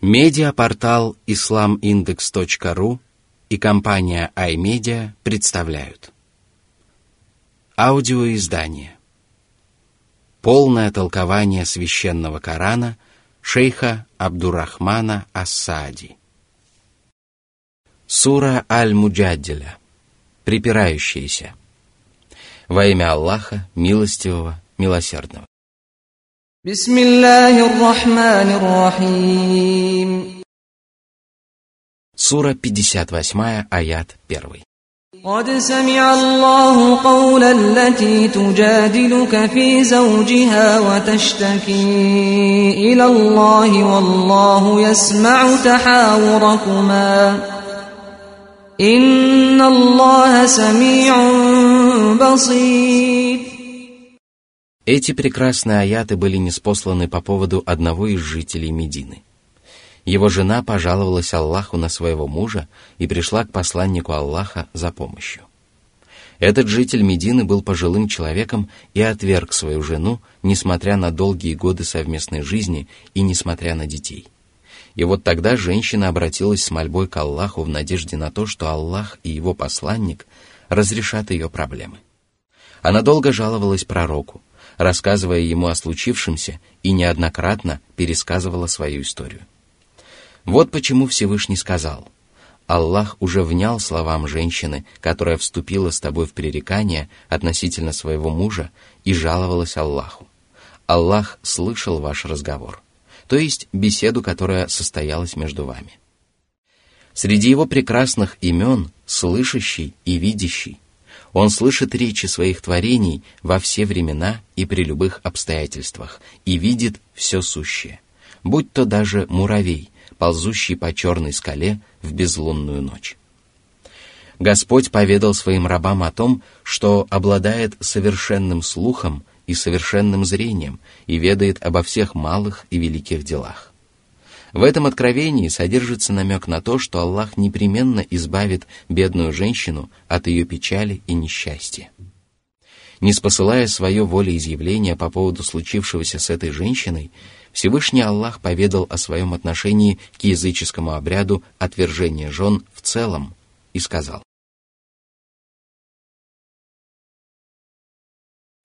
Медиапортал islamindex.ru и компания iMedia представляют. Аудиоиздание. Полное толкование священного Корана шейха Абдурахмана Ассади. Сура Аль-Муджаддиля Припирающиеся. Во имя Аллаха, милостивого, милосердного. بسم الله الرحمن الرحيم Сура 58, аят 1. قد سمع الله قول التي تجادلك في زوجها وتشتكي إلى الله والله يسمع تحاوركما إن الله سميع بصير Эти прекрасные аяты были неспосланы по поводу одного из жителей Медины. Его жена пожаловалась Аллаху на своего мужа и пришла к посланнику Аллаха за помощью. Этот житель Медины был пожилым человеком и отверг свою жену, несмотря на долгие годы совместной жизни и несмотря на детей. И вот тогда женщина обратилась с мольбой к Аллаху в надежде на то, что Аллах и его посланник разрешат ее проблемы. Она долго жаловалась пророку, рассказывая ему о случившемся и неоднократно пересказывала свою историю. Вот почему Всевышний сказал, «Аллах уже внял словам женщины, которая вступила с тобой в пререкание относительно своего мужа и жаловалась Аллаху. Аллах слышал ваш разговор, то есть беседу, которая состоялась между вами». Среди его прекрасных имен – слышащий и видящий – он слышит речи своих творений во все времена и при любых обстоятельствах и видит все сущее, будь то даже муравей, ползущий по черной скале в безлунную ночь. Господь поведал своим рабам о том, что обладает совершенным слухом и совершенным зрением и ведает обо всех малых и великих делах. В этом откровении содержится намек на то, что Аллах непременно избавит бедную женщину от ее печали и несчастья. Не спосылая свое волеизъявление по поводу случившегося с этой женщиной, Всевышний Аллах поведал о своем отношении к языческому обряду отвержения жен в целом и сказал.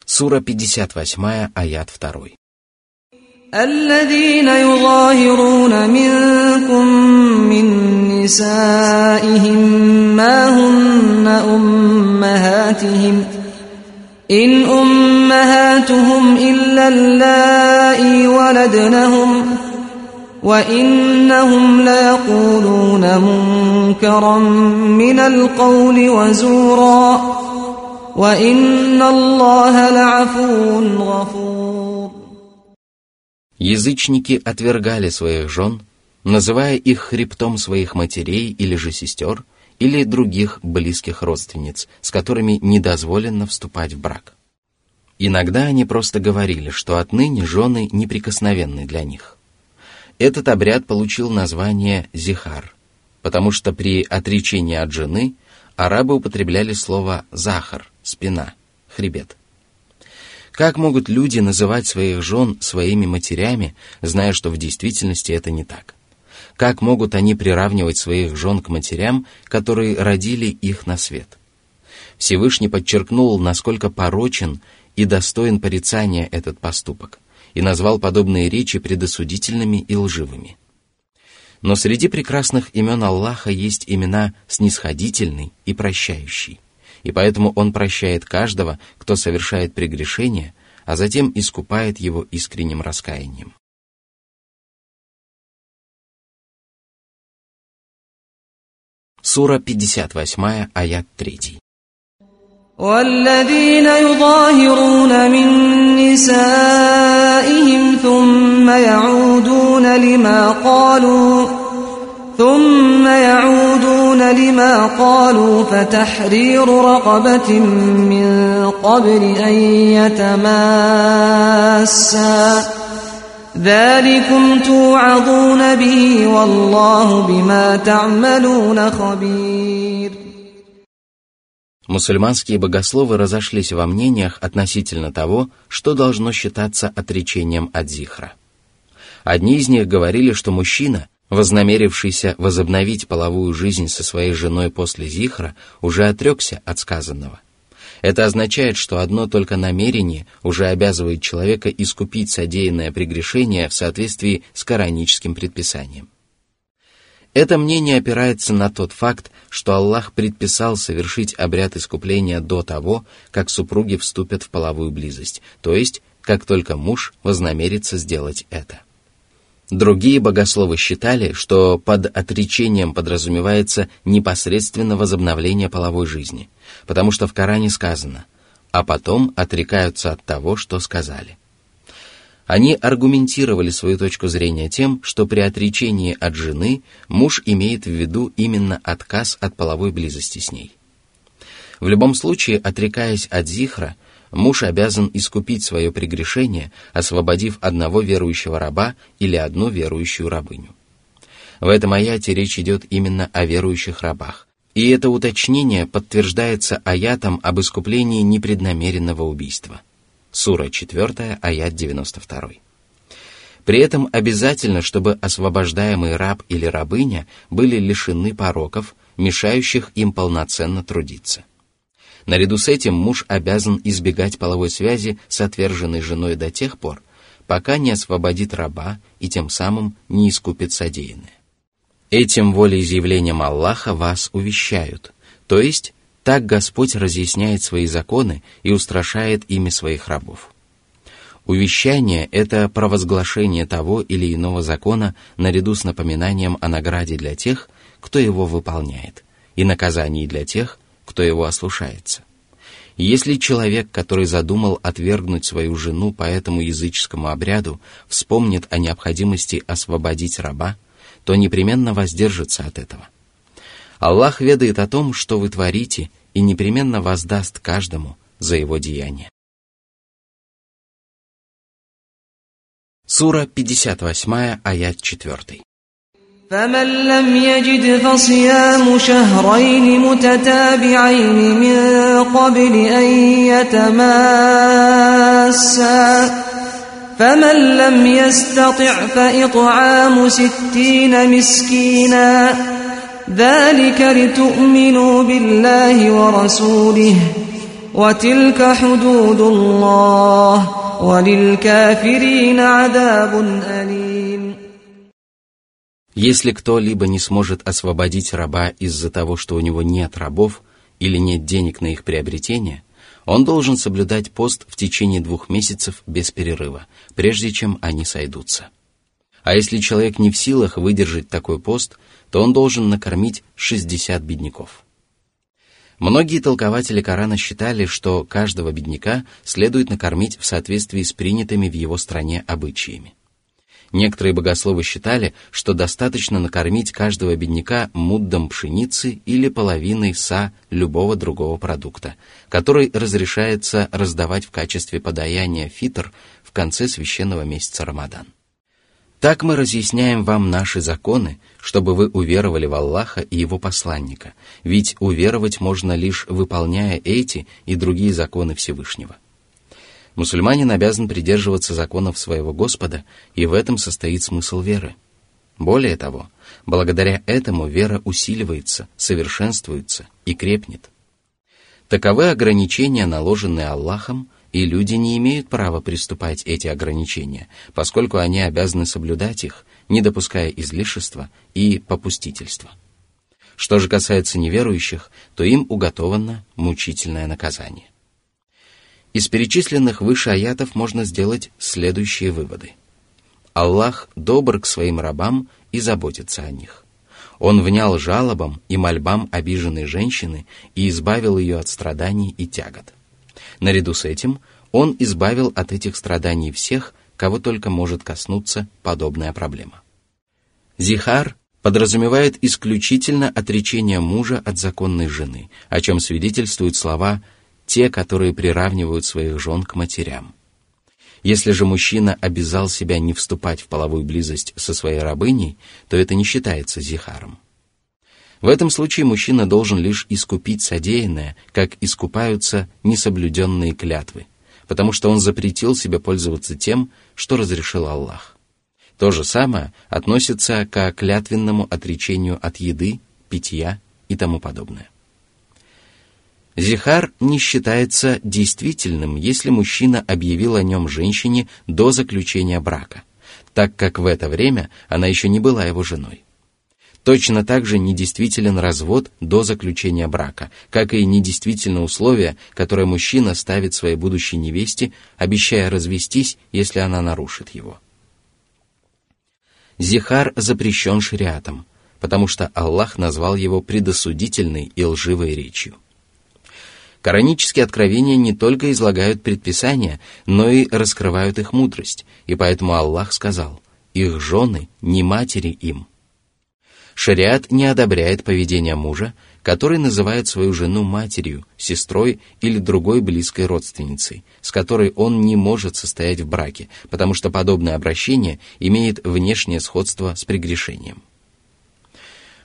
Сура 58, аят 2. الذين يظاهرون منكم من نسائهم ما هن أمهاتهم. إن أمهاتهم إلا اللائي ولدنهم وإنهم ليقولون منكرا من القول وزورا. وإن الله لعفو غفور. Язычники отвергали своих жен, называя их хребтом своих матерей или же сестер, или других близких родственниц, с которыми недозволено вступать в брак. Иногда они просто говорили, что отныне жены неприкосновенны для них. Этот обряд получил название «зихар», потому что при отречении от жены арабы употребляли слово «захар» – спина, хребет – как могут люди называть своих жен своими матерями, зная, что в действительности это не так? Как могут они приравнивать своих жен к матерям, которые родили их на свет? Всевышний подчеркнул, насколько порочен и достоин порицания этот поступок, и назвал подобные речи предосудительными и лживыми. Но среди прекрасных имен Аллаха есть имена снисходительный и прощающий и поэтому Он прощает каждого, кто совершает прегрешение, а затем искупает его искренним раскаянием. Сура 58, аят 3. والذين يظاهرون من نسائهم ثم يعودون لما قالوا ثم يعودون لما قالوا فتحرير رقبة من قبل أن يتماسا ذلكم توعظون به والله بما تعملون خبير Мусульманские богословы разошлись во мнениях относительно того, что должно считаться отречением от зихра. Одни из них говорили, что мужчина вознамерившийся возобновить половую жизнь со своей женой после зихра, уже отрекся от сказанного. Это означает, что одно только намерение уже обязывает человека искупить содеянное прегрешение в соответствии с кораническим предписанием. Это мнение опирается на тот факт, что Аллах предписал совершить обряд искупления до того, как супруги вступят в половую близость, то есть как только муж вознамерится сделать это. Другие богословы считали, что под отречением подразумевается непосредственно возобновление половой жизни, потому что в Коране сказано «а потом отрекаются от того, что сказали». Они аргументировали свою точку зрения тем, что при отречении от жены муж имеет в виду именно отказ от половой близости с ней. В любом случае, отрекаясь от зихра, муж обязан искупить свое прегрешение, освободив одного верующего раба или одну верующую рабыню. В этом аяте речь идет именно о верующих рабах, и это уточнение подтверждается аятом об искуплении непреднамеренного убийства. Сура 4, аят 92. При этом обязательно, чтобы освобождаемый раб или рабыня были лишены пороков, мешающих им полноценно трудиться. Наряду с этим муж обязан избегать половой связи с отверженной женой до тех пор, пока не освободит раба и тем самым не искупит содеянное. Этим волеизъявлением Аллаха вас увещают, то есть так Господь разъясняет свои законы и устрашает ими своих рабов. Увещание – это провозглашение того или иного закона наряду с напоминанием о награде для тех, кто его выполняет, и наказании для тех, кто его ослушается. Если человек, который задумал отвергнуть свою жену по этому языческому обряду, вспомнит о необходимости освободить раба, то непременно воздержится от этого. Аллах ведает о том, что вы творите, и непременно воздаст каждому за его деяние. Сура 58, аят 4. فمن لم يجد فصيام شهرين متتابعين من قبل أن يتماسا. فمن لم يستطع فإطعام ستين مسكينا. ذلك لتؤمنوا بالله ورسوله وتلك حدود الله وللكافرين عذاب أليم. Если кто-либо не сможет освободить раба из-за того, что у него нет рабов или нет денег на их приобретение, он должен соблюдать пост в течение двух месяцев без перерыва, прежде чем они сойдутся. А если человек не в силах выдержать такой пост, то он должен накормить 60 бедняков. Многие толкователи Корана считали, что каждого бедняка следует накормить в соответствии с принятыми в его стране обычаями. Некоторые богословы считали, что достаточно накормить каждого бедняка муддом пшеницы или половиной са любого другого продукта, который разрешается раздавать в качестве подаяния фитр в конце священного месяца Рамадан. Так мы разъясняем вам наши законы, чтобы вы уверовали в Аллаха и Его посланника, ведь уверовать можно лишь выполняя эти и другие законы Всевышнего. Мусульманин обязан придерживаться законов своего Господа, и в этом состоит смысл веры. Более того, благодаря этому вера усиливается, совершенствуется и крепнет. Таковы ограничения, наложенные Аллахом, и люди не имеют права приступать эти ограничения, поскольку они обязаны соблюдать их, не допуская излишества и попустительства. Что же касается неверующих, то им уготовано мучительное наказание. Из перечисленных выше аятов можно сделать следующие выводы. Аллах добр к своим рабам и заботится о них. Он внял жалобам и мольбам обиженной женщины и избавил ее от страданий и тягот. Наряду с этим он избавил от этих страданий всех, кого только может коснуться подобная проблема. Зихар подразумевает исключительно отречение мужа от законной жены, о чем свидетельствуют слова те, которые приравнивают своих жен к матерям. Если же мужчина обязал себя не вступать в половую близость со своей рабыней, то это не считается зихаром. В этом случае мужчина должен лишь искупить содеянное, как искупаются несоблюденные клятвы, потому что он запретил себе пользоваться тем, что разрешил Аллах. То же самое относится к клятвенному отречению от еды, питья и тому подобное. Зихар не считается действительным, если мужчина объявил о нем женщине до заключения брака, так как в это время она еще не была его женой. Точно так же недействителен развод до заключения брака, как и недействительно условие, которое мужчина ставит своей будущей невесте, обещая развестись, если она нарушит его. Зихар запрещен шариатом, потому что Аллах назвал его предосудительной и лживой речью. Коранические откровения не только излагают предписания, но и раскрывают их мудрость, и поэтому Аллах сказал, их жены не матери им. Шариат не одобряет поведение мужа, который называет свою жену матерью, сестрой или другой близкой родственницей, с которой он не может состоять в браке, потому что подобное обращение имеет внешнее сходство с прегрешением.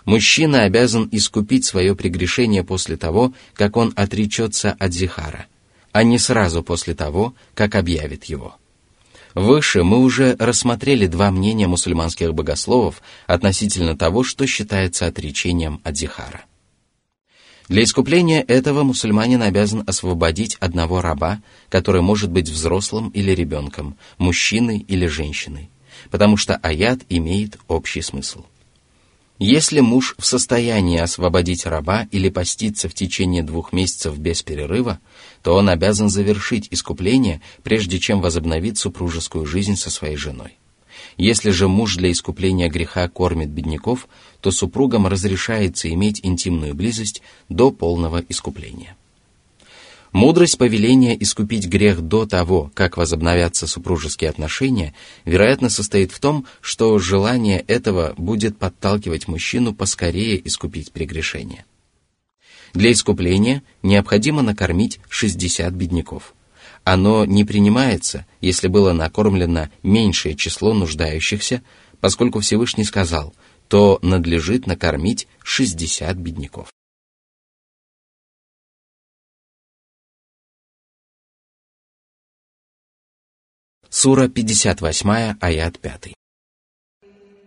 Мужчина обязан искупить свое прегрешение после того, как он отречется от зихара, а не сразу после того, как объявит его. Выше мы уже рассмотрели два мнения мусульманских богословов относительно того, что считается отречением от зихара. Для искупления этого мусульманин обязан освободить одного раба, который может быть взрослым или ребенком, мужчиной или женщиной, потому что аят имеет общий смысл – если муж в состоянии освободить раба или поститься в течение двух месяцев без перерыва, то он обязан завершить искупление, прежде чем возобновить супружескую жизнь со своей женой. Если же муж для искупления греха кормит бедняков, то супругам разрешается иметь интимную близость до полного искупления. Мудрость повеления искупить грех до того, как возобновятся супружеские отношения, вероятно состоит в том, что желание этого будет подталкивать мужчину поскорее искупить прегрешение. Для искупления необходимо накормить 60 бедняков. Оно не принимается, если было накормлено меньшее число нуждающихся, поскольку Всевышний сказал, то надлежит накормить 60 бедняков. Сура 58, аят 5.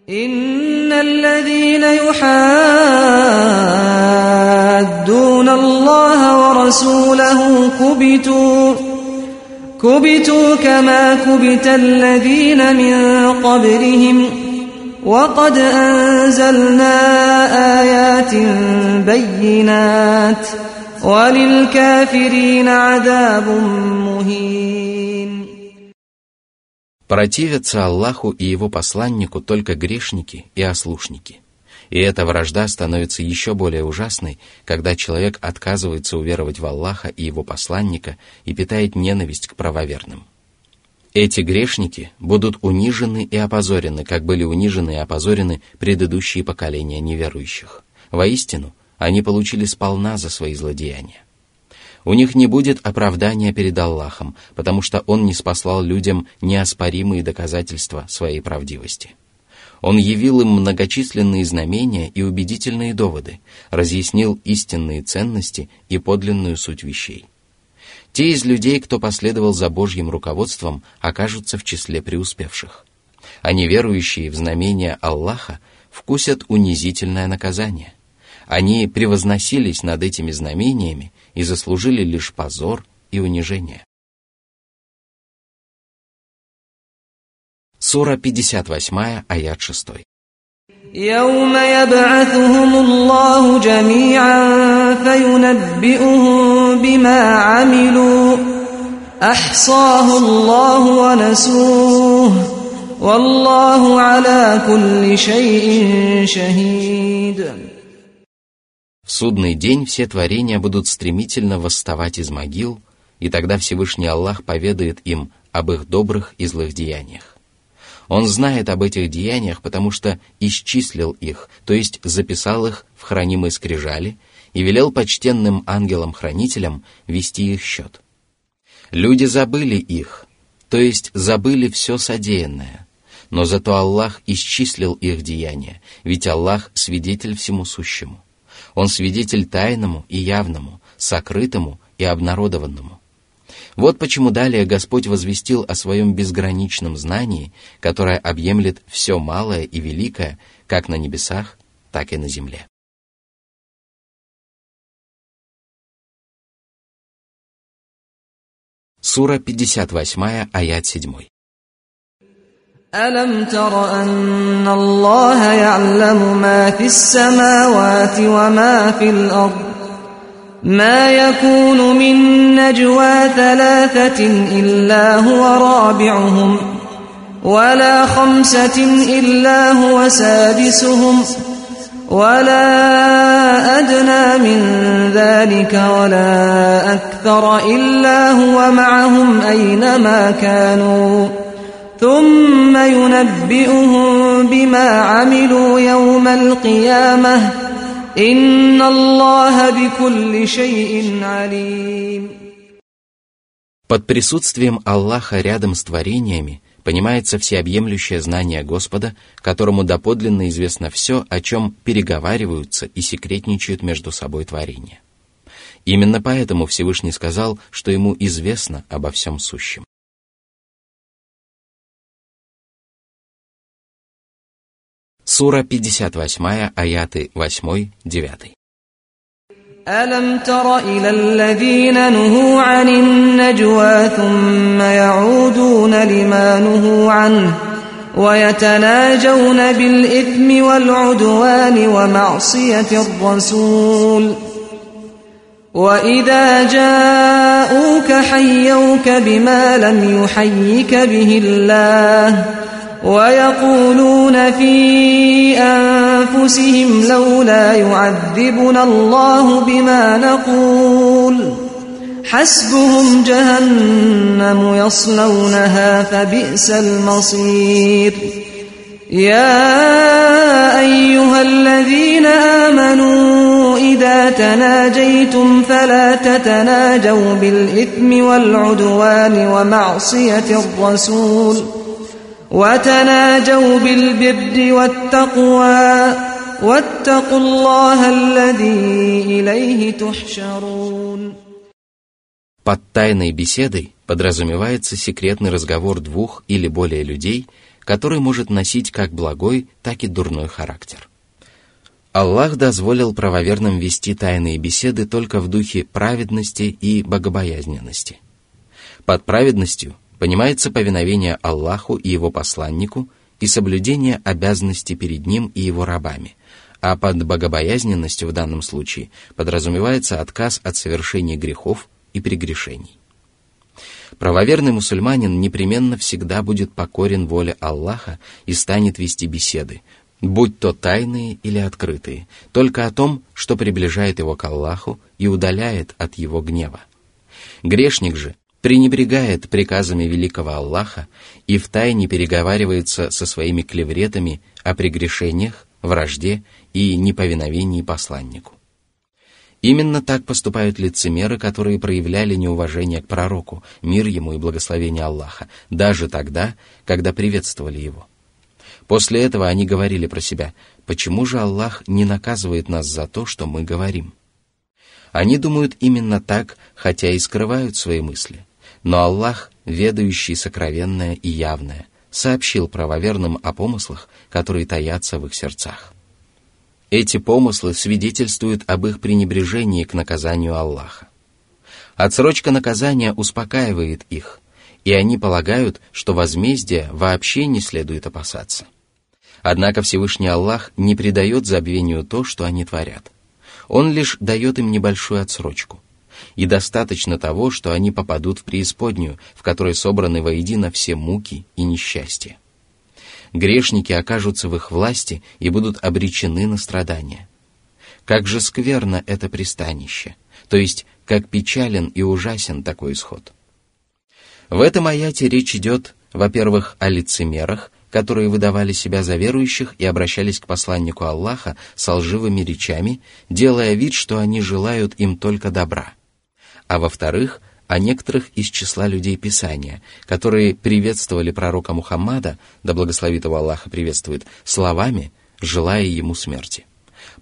إن الذين يحادون الله ورسوله كبتوا كبتوا كما كبت الذين من قبلهم وقد أنزلنا آيات بينات وللكافرين عذاب مهين Противятся Аллаху и Его посланнику только грешники и ослушники. И эта вражда становится еще более ужасной, когда человек отказывается уверовать в Аллаха и Его посланника и питает ненависть к правоверным. Эти грешники будут унижены и опозорены, как были унижены и опозорены предыдущие поколения неверующих. Воистину, они получили сполна за свои злодеяния. У них не будет оправдания перед Аллахом, потому что Он не спаслал людям неоспоримые доказательства своей правдивости. Он явил им многочисленные знамения и убедительные доводы, разъяснил истинные ценности и подлинную суть вещей. Те из людей, кто последовал за Божьим руководством, окажутся в числе преуспевших. А неверующие в знамения Аллаха вкусят унизительное наказание. Они превозносились над этими знамениями и заслужили лишь позор и унижение. Сура 58, аят 6. يوم يبعثهم الله جميعا فينبئهم بما عملوا احصاه الله ونسوه والله على كل شيء شهيد В судный день все творения будут стремительно восставать из могил, и тогда Всевышний Аллах поведает им об их добрых и злых деяниях. Он знает об этих деяниях, потому что исчислил их, то есть записал их в хранимые скрижали и велел почтенным ангелам-хранителям вести их счет. Люди забыли их, то есть забыли все содеянное, но зато Аллах исчислил их деяния, ведь Аллах свидетель всему сущему. Он свидетель тайному и явному, сокрытому и обнародованному. Вот почему далее Господь возвестил о своем безграничном знании, которое объемлет все малое и великое, как на небесах, так и на земле. Сура 58, аят 7. ألم تر أن الله يعلم ما في السماوات وما في الأرض؟ ما يكون من نجوى ثلاثة إلا هو رابعهم ولا خمسة إلا هو سادسهم ولا أدنى من ذلك ولا أكثر إلا هو معهم أينما كانوا. ثم ينبئهم بما عملوا يوم القيامة إن الله بكل شيء عليم Под присутствием Аллаха рядом с творениями понимается всеобъемлющее знание Господа, которому доподлинно известно все, о чем переговариваются и секретничают между собой творения. Именно поэтому Всевышний сказал, что ему известно обо всем сущем. Сура 58, аяты 8-9. ألم تر إلى الذين نهوا عن النجوى ثم يعودون لما نهوا عنه ويتناجون بالإثم والعدوان ومعصية الرسول وإذا جاءوك حيوك بما لم يحيك به الله ويقولون في أنفسهم لولا يعذبنا الله بما نقول. حسبهم جهنم يصلونها فبئس المصير. يا أيها الذين آمنوا إذا تناجيتم فلا تتناجوا بالإثم والعدوان ومعصية الرسول ۖ. وتناجوا بالبر والتقوى. واتقوا الله الذي إليه تحشرون Под тайной беседой подразумевается секретный разговор двух или более людей, который может носить как благой, так и дурной характер. Аллах дозволил правоверным вести тайные беседы только в духе праведности и богобоязненности. Под праведностью понимается повиновение Аллаху и его посланнику и соблюдение обязанностей перед ним и его рабами, – а под богобоязненностью в данном случае подразумевается отказ от совершения грехов и прегрешений. Правоверный мусульманин непременно всегда будет покорен воле Аллаха и станет вести беседы, будь то тайные или открытые, только о том, что приближает его к Аллаху и удаляет от его гнева. Грешник же пренебрегает приказами великого Аллаха и втайне переговаривается со своими клевретами о прегрешениях, вражде и неповиновении посланнику. Именно так поступают лицемеры, которые проявляли неуважение к пророку, мир ему и благословение Аллаха, даже тогда, когда приветствовали его. После этого они говорили про себя, почему же Аллах не наказывает нас за то, что мы говорим? Они думают именно так, хотя и скрывают свои мысли – но Аллах, ведающий сокровенное и явное, сообщил правоверным о помыслах, которые таятся в их сердцах. Эти помыслы свидетельствуют об их пренебрежении к наказанию Аллаха. Отсрочка наказания успокаивает их, и они полагают, что возмездия вообще не следует опасаться. Однако Всевышний Аллах не придает забвению то, что они творят. Он лишь дает им небольшую отсрочку – и достаточно того, что они попадут в преисподнюю, в которой собраны воедино все муки и несчастья. Грешники окажутся в их власти и будут обречены на страдания. Как же скверно это пристанище, то есть как печален и ужасен такой исход. В этом аяте речь идет, во-первых, о лицемерах, которые выдавали себя за верующих и обращались к посланнику Аллаха с лживыми речами, делая вид, что они желают им только добра – а во-вторых, о некоторых из числа людей Писания, которые приветствовали пророка Мухаммада, да благословит его Аллаха приветствует, словами, желая ему смерти.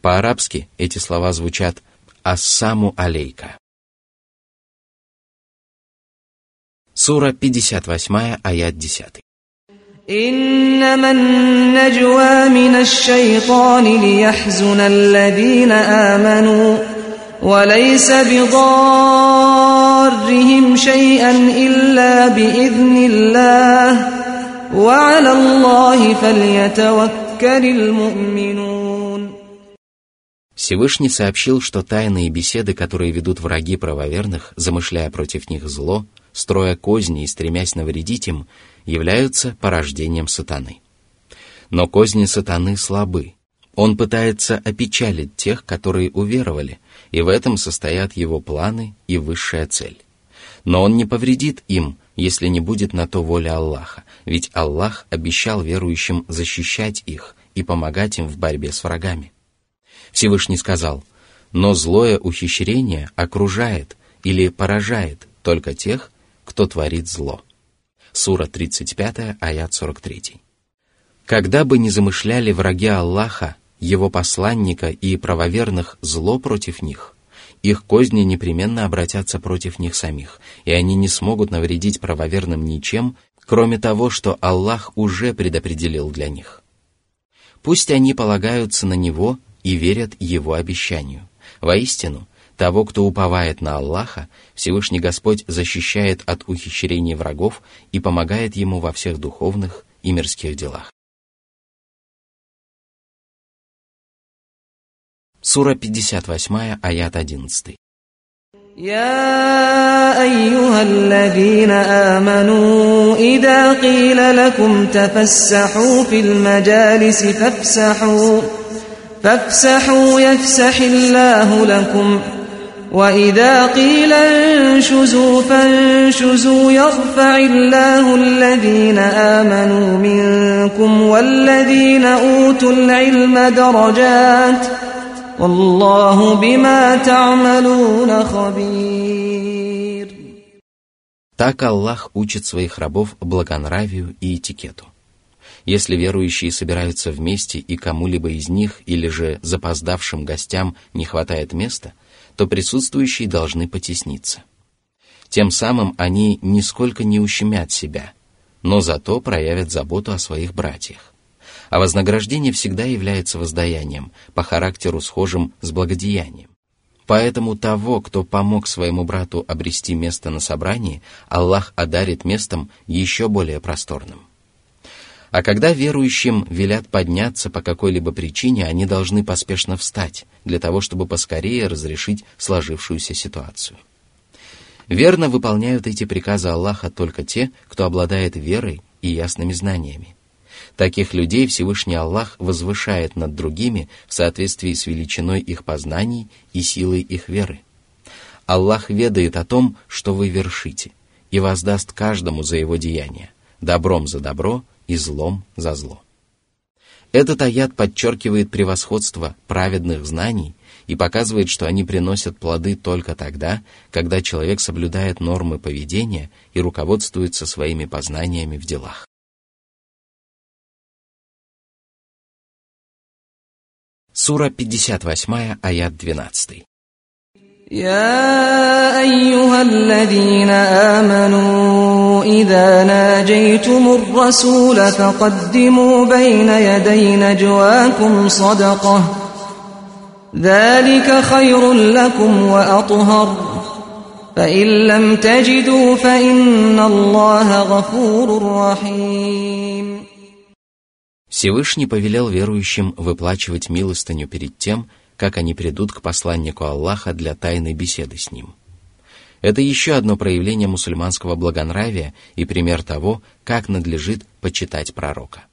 По-арабски эти слова звучат «Ассаму алейка». Сура 58, аят 10. إنما النجوى من الشيطان ليحزن الذين آمنوا وليس بضارهم شيئا إلا بإذن الله وعلى الله فليتوكل المؤمنون Всевышний сообщил, что тайные беседы, которые ведут враги правоверных, замышляя против них зло, строя козни и стремясь навредить им, являются порождением сатаны. Но козни сатаны слабы. он пытается опечалить тех, которые уверовали, и в этом состоят его планы и высшая цель. Но он не повредит им, если не будет на то воля Аллаха, ведь Аллах обещал верующим защищать их и помогать им в борьбе с врагами. Всевышний сказал, «Но злое ухищрение окружает или поражает только тех, кто творит зло». Сура 35, аят 43. Когда бы не замышляли враги Аллаха, его посланника и правоверных зло против них, их козни непременно обратятся против них самих, и они не смогут навредить правоверным ничем, кроме того, что Аллах уже предопределил для них. Пусть они полагаются на Него и верят Его обещанию. Воистину, того, кто уповает на Аллаха, Всевышний Господь защищает от ухищрений врагов и помогает ему во всех духовных и мирских делах. Сура 58, аят 11. يا أيها الذين آمنوا إذا قيل لكم تفسحوا في المجالس فافسحوا فافسحوا يفسح الله لكم وإذا قيل انشزوا فانشزوا يرفع الله الذين آمنوا منكم والذين أوتوا العلم درجات والله بما تعملون خبير Так Аллах учит своих рабов благонравию и этикету. Если верующие собираются вместе и кому-либо из них или же запоздавшим гостям не хватает места, то присутствующие должны потесниться. Тем самым они нисколько не ущемят себя, но зато проявят заботу о своих братьях. А вознаграждение всегда является воздаянием, по характеру схожим с благодеянием. Поэтому того, кто помог своему брату обрести место на собрании, Аллах одарит местом еще более просторным. А когда верующим велят подняться по какой-либо причине, они должны поспешно встать, для того, чтобы поскорее разрешить сложившуюся ситуацию. Верно выполняют эти приказы Аллаха только те, кто обладает верой и ясными знаниями. Таких людей Всевышний Аллах возвышает над другими в соответствии с величиной их познаний и силой их веры. Аллах ведает о том, что вы вершите, и воздаст каждому за его деяния, добром за добро и злом за зло. Этот аят подчеркивает превосходство праведных знаний и показывает, что они приносят плоды только тогда, когда человек соблюдает нормы поведения и руководствуется своими познаниями в делах. Сура 58, аят 12. يا أيها الذين آمنوا إذا ناجيتم الرسول فقدموا بين يدي نجواكم صدقة ذلك خير لكم وأطهر فإن لم تجدوا فإن الله غفور رحيم Всевышний повелел верующим выплачивать милостыню перед тем, как они придут к посланнику Аллаха для тайной беседы с ним. Это еще одно проявление мусульманского благонравия и пример того, как надлежит почитать пророка.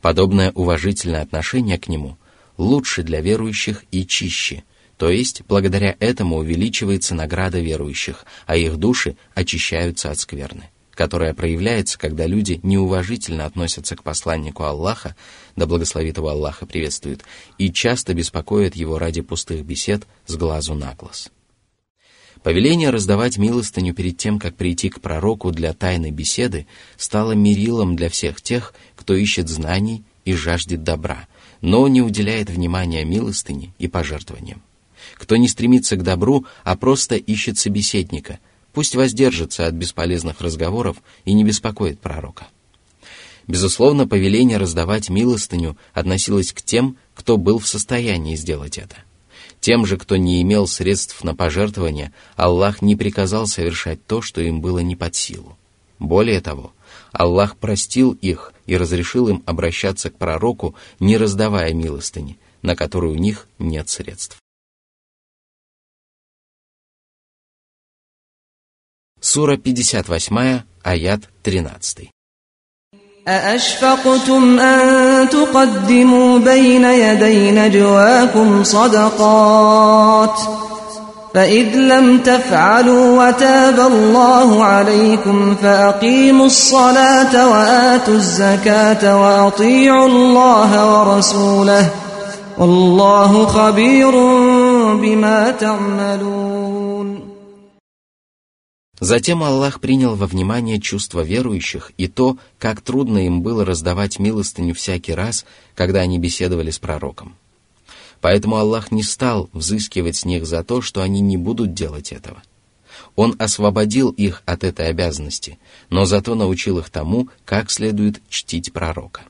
Подобное уважительное отношение к нему лучше для верующих и чище, то есть благодаря этому увеличивается награда верующих, а их души очищаются от скверны которая проявляется, когда люди неуважительно относятся к посланнику Аллаха, да благословит его Аллаха приветствует, и часто беспокоят его ради пустых бесед с глазу на глаз. Повеление раздавать милостыню перед тем, как прийти к пророку для тайной беседы, стало мерилом для всех тех, кто ищет знаний и жаждет добра, но не уделяет внимания милостыне и пожертвованиям. Кто не стремится к добру, а просто ищет собеседника – пусть воздержится от бесполезных разговоров и не беспокоит пророка. Безусловно, повеление раздавать милостыню относилось к тем, кто был в состоянии сделать это. Тем же, кто не имел средств на пожертвование, Аллах не приказал совершать то, что им было не под силу. Более того, Аллах простил их и разрешил им обращаться к пророку, не раздавая милостыни, на которую у них нет средств. Сура 58, аят 13. أأشفقتم أن تقدموا بين يدي نجواكم صدقات فإذ لم تفعلوا وتاب الله عليكم فأقيموا الصلاة وآتوا الزكاة وأطيعوا الله ورسوله والله خبير بما تعملون Затем Аллах принял во внимание чувства верующих и то, как трудно им было раздавать милостыню всякий раз, когда они беседовали с пророком. Поэтому Аллах не стал взыскивать с них за то, что они не будут делать этого. Он освободил их от этой обязанности, но зато научил их тому, как следует чтить пророка.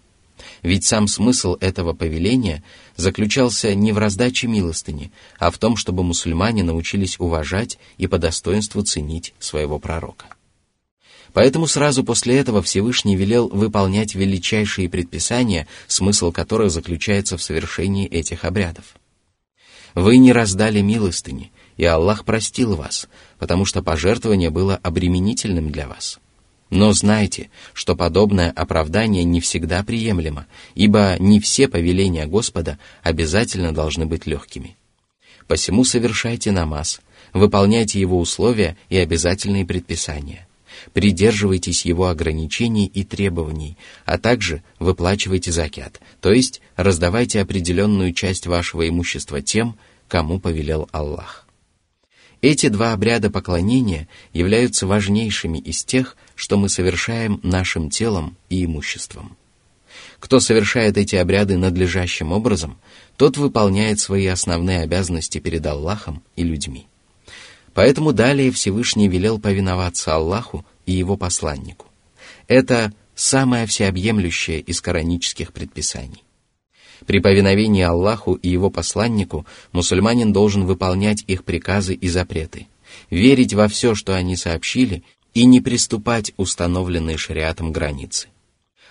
Ведь сам смысл этого повеления заключался не в раздаче милостыни, а в том, чтобы мусульмане научились уважать и по достоинству ценить своего пророка. Поэтому сразу после этого Всевышний велел выполнять величайшие предписания, смысл которых заключается в совершении этих обрядов. Вы не раздали милостыни, и Аллах простил вас, потому что пожертвование было обременительным для вас – но знайте, что подобное оправдание не всегда приемлемо, ибо не все повеления Господа обязательно должны быть легкими. Посему совершайте намаз, выполняйте его условия и обязательные предписания. Придерживайтесь его ограничений и требований, а также выплачивайте закят, то есть раздавайте определенную часть вашего имущества тем, кому повелел Аллах. Эти два обряда поклонения являются важнейшими из тех, что мы совершаем нашим телом и имуществом. Кто совершает эти обряды надлежащим образом, тот выполняет свои основные обязанности перед Аллахом и людьми. Поэтому далее Всевышний велел повиноваться Аллаху и его посланнику. Это самое всеобъемлющее из коранических предписаний. При повиновении Аллаху и его посланнику мусульманин должен выполнять их приказы и запреты, верить во все, что они сообщили, и не приступать установленные шариатом границы.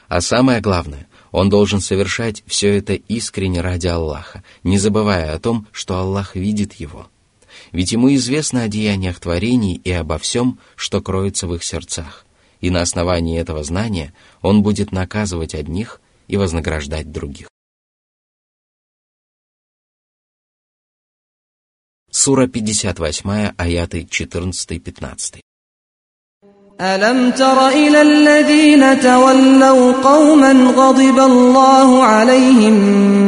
А самое главное, он должен совершать все это искренне ради Аллаха, не забывая о том, что Аллах видит его. Ведь ему известно о деяниях творений и обо всем, что кроется в их сердцах, и на основании этого знания он будет наказывать одних и вознаграждать других. Сура 58, аяты 14-15. ألم تر إلى الذين تولوا قوما غضب الله عليهم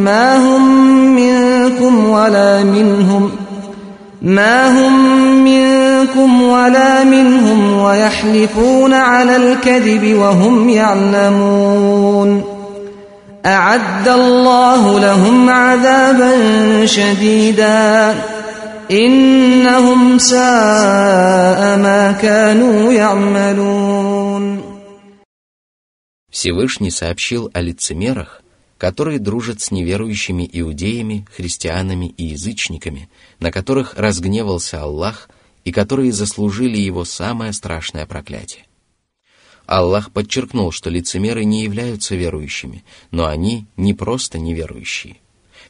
ما هم منكم ولا منهم ما هم منكم ولا منهم ويحلفون على الكذب وهم يعلمون أعد الله لهم عذابا شديدا إنهم ساء ما كانوا يعملون Всевышний сообщил о лицемерах, которые дружат с неверующими иудеями, христианами и язычниками, на которых разгневался Аллах и которые заслужили его самое страшное проклятие. Аллах подчеркнул, что лицемеры не являются верующими, но они не просто неверующие.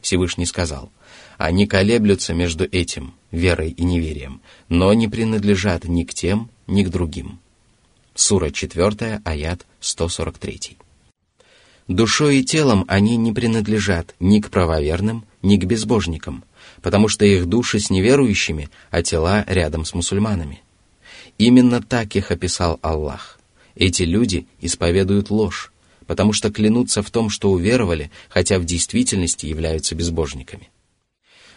Всевышний сказал – они колеблются между этим, верой и неверием, но не принадлежат ни к тем, ни к другим. Сура 4, аят 143. Душой и телом они не принадлежат ни к правоверным, ни к безбожникам, потому что их души с неверующими, а тела рядом с мусульманами. Именно так их описал Аллах. Эти люди исповедуют ложь, потому что клянутся в том, что уверовали, хотя в действительности являются безбожниками.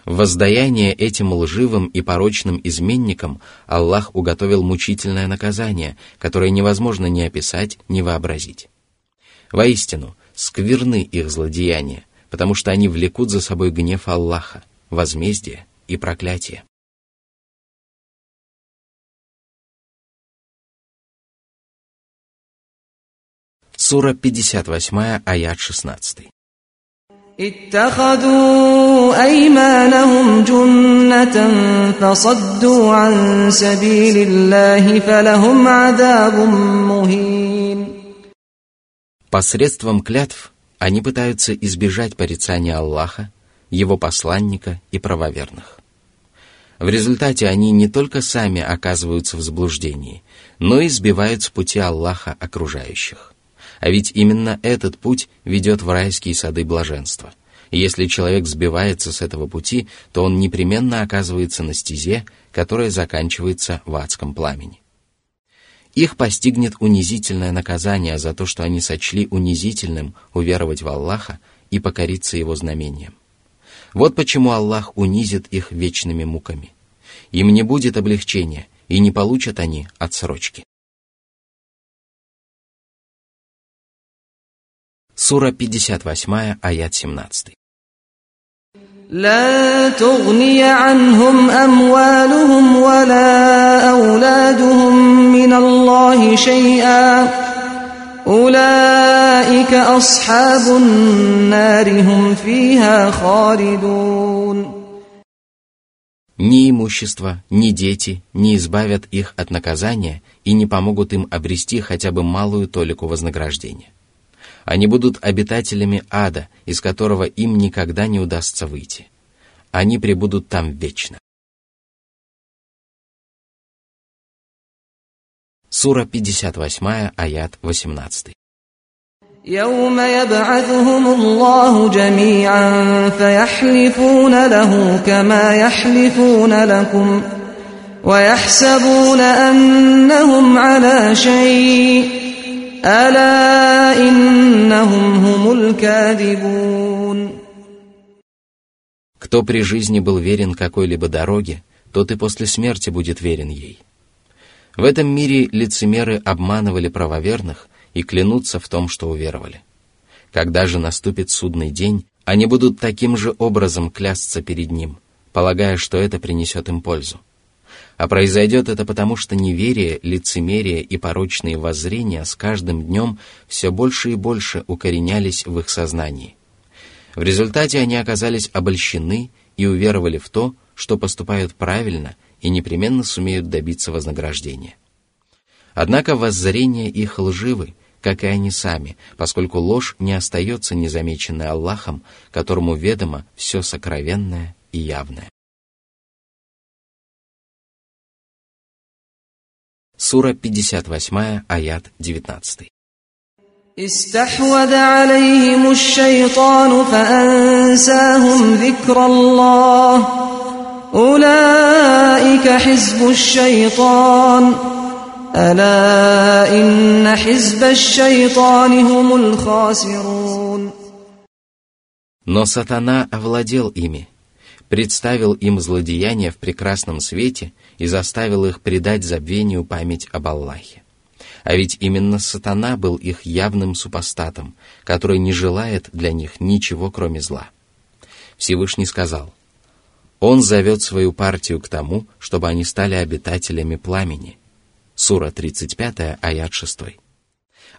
Воздаяние этим лживым и порочным изменникам Аллах уготовил мучительное наказание, которое невозможно ни описать, ни вообразить. Воистину, скверны их злодеяния, потому что они влекут за собой гнев Аллаха, возмездие и проклятие. Сура 58, аят 16. اتخذوا أيمانهم جنة فصدوا عن سبيل الله فلهم عذاب مهين Посредством клятв они пытаются избежать порицания Аллаха, его посланника и правоверных. В результате они не только сами оказываются в заблуждении, но и сбивают с пути Аллаха окружающих. А ведь именно этот путь ведет в райские сады блаженства. И если человек сбивается с этого пути, то он непременно оказывается на стезе, которая заканчивается в адском пламени. Их постигнет унизительное наказание за то, что они сочли унизительным уверовать в Аллаха и покориться Его знамениям. Вот почему Аллах унизит их вечными муками. Им не будет облегчения, и не получат они отсрочки. Сура 58, аят 17. لا تغني عنهم أموالهم ولا أولادهم من الله شيئا أولئك أصحاب النار هم فيها خالدون Ни имущество, ни дети не избавят их от наказания и не помогут им обрести хотя бы малую толику вознаграждения. Они будут обитателями ада, из которого им никогда не удастся выйти. Они пребудут там вечно. Сура 58, аят 18. يوم يبعثهم الله جميعا فيحلفون له كما يحلفون لكم ويحسبون أنهم على شيء ألا إنهم هم الكاذبون Кто при жизни был верен какой-либо дороге, тот и после смерти будет верен ей. В этом мире лицемеры обманывали правоверных и клянутся в том, что уверовали. Когда же наступит судный день, они будут таким же образом клясться перед ним, полагая, что это принесет им пользу. А произойдет это потому, что неверие, лицемерие и порочные воззрения с каждым днем все больше и больше укоренялись в их сознании. В результате они оказались обольщены и уверовали в то, что поступают правильно и непременно сумеют добиться вознаграждения. Однако воззрения их лживы, как и они сами, поскольку ложь не остается незамеченной Аллахом, которому ведомо все сокровенное и явное. Сура 58, аят 19. استحوذ عليهم الشيطان فأنساهم ذكر الله أولئك حزب الشيطان ألا إن حزب الشيطان هم الخاسرون Но сатана овладел ими, представил им злодеяния в прекрасном свете и заставил их предать забвению память об Аллахе. А ведь именно сатана был их явным супостатом, который не желает для них ничего, кроме зла. Всевышний сказал, «Он зовет свою партию к тому, чтобы они стали обитателями пламени». Сура 35, аят 6.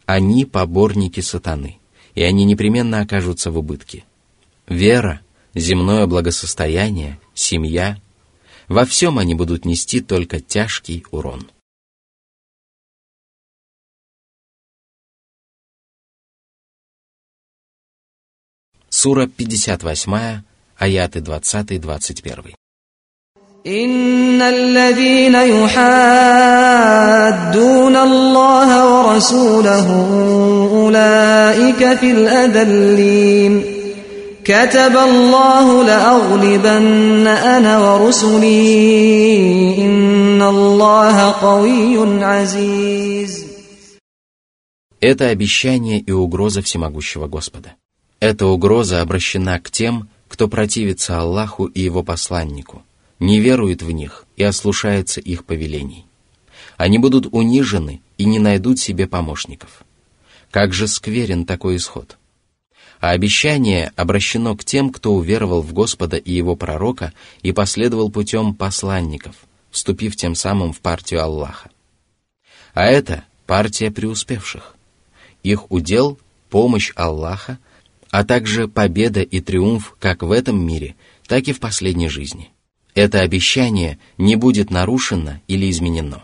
Они поборники сатаны, и они непременно окажутся в убытке. Вера, земное благосостояние, семья – во всем они будут нести только тяжкий урон. Сура 58, аяты 20-21. إن الذين يحادون الله ورسوله أولئك في الأذلين كتب الله لأغلبن أنا ورسلي إن الله قوي عزيز Это обещание и угроза всемогущего Господа. Эта угроза обращена к тем, кто противится Аллаху и Его посланнику, не верует в них и ослушается их повелений. Они будут унижены и не найдут себе помощников. Как же скверен такой исход – а обещание обращено к тем, кто уверовал в Господа и Его пророка и последовал путем посланников, вступив тем самым в партию Аллаха. А это партия преуспевших. Их удел – помощь Аллаха, а также победа и триумф как в этом мире, так и в последней жизни. Это обещание не будет нарушено или изменено.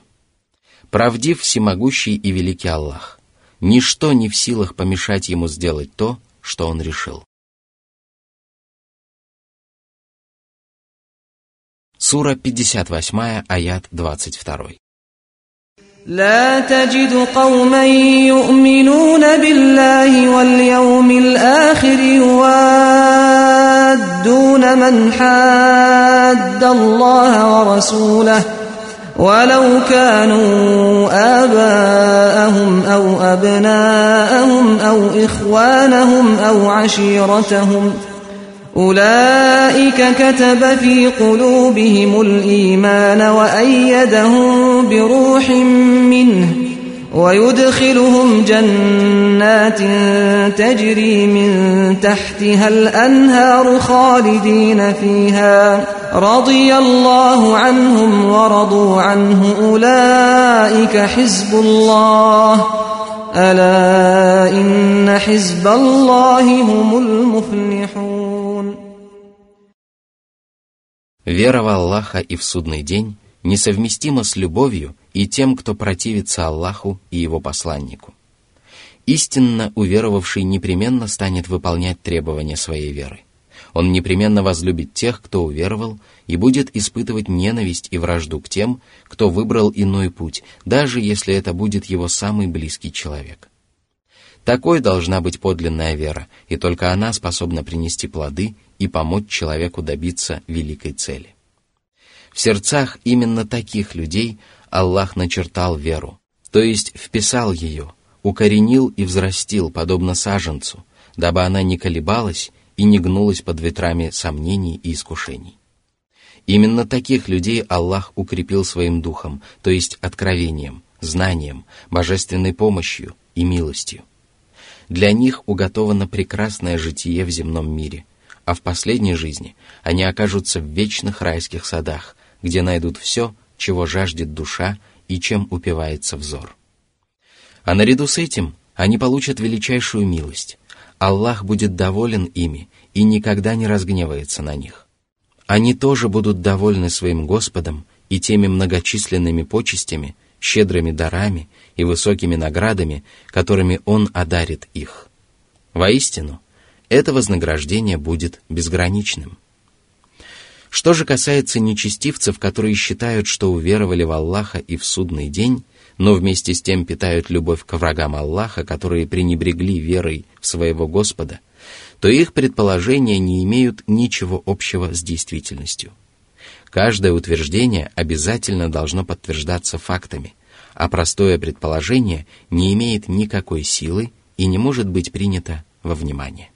Правдив всемогущий и великий Аллах. Ничто не в силах помешать ему сделать то, что он решил. Сура 58, аят 22. لا تجد قوما يؤمنون بالله واليوم الآخر يوادون من حاد الله ورسوله ولو كانوا آباءهم أو أبناءهم أو إخوانهم أو عشيرتهم ۖ أولئك كتب في قلوبهم الإيمان وأيدهم بروح منه ويدخلهم جنات تجري من تحتها الأنهار خالدين فيها. رضي الله عنهم ورضوا عنه أولئك حزب الله ألا إن حزب الله هم المفلحون Вера в Аллаха и в судный день несовместима с любовью и тем, кто противится Аллаху и его посланнику. Истинно уверовавший непременно станет выполнять требования своей веры. он непременно возлюбит тех, кто уверовал, и будет испытывать ненависть и вражду к тем, кто выбрал иной путь, даже если это будет его самый близкий человек. Такой должна быть подлинная вера, и только она способна принести плоды и помочь человеку добиться великой цели. В сердцах именно таких людей Аллах начертал веру, то есть вписал ее, укоренил и взрастил, подобно саженцу, дабы она не колебалась и не гнулась под ветрами сомнений и искушений. Именно таких людей Аллах укрепил своим духом, то есть откровением, знанием, божественной помощью и милостью. Для них уготовано прекрасное житие в земном мире, а в последней жизни они окажутся в вечных райских садах, где найдут все, чего жаждет душа и чем упивается взор. А наряду с этим они получат величайшую милость. Аллах будет доволен ими и никогда не разгневается на них. Они тоже будут довольны своим Господом и теми многочисленными почестями, щедрыми дарами и высокими наградами, которыми Он одарит их. Воистину, это вознаграждение будет безграничным. Что же касается нечестивцев, которые считают, что уверовали в Аллаха и в судный день, но вместе с тем питают любовь к врагам Аллаха, которые пренебрегли верой в своего Господа, то их предположения не имеют ничего общего с действительностью. Каждое утверждение обязательно должно подтверждаться фактами, а простое предположение не имеет никакой силы и не может быть принято во внимание.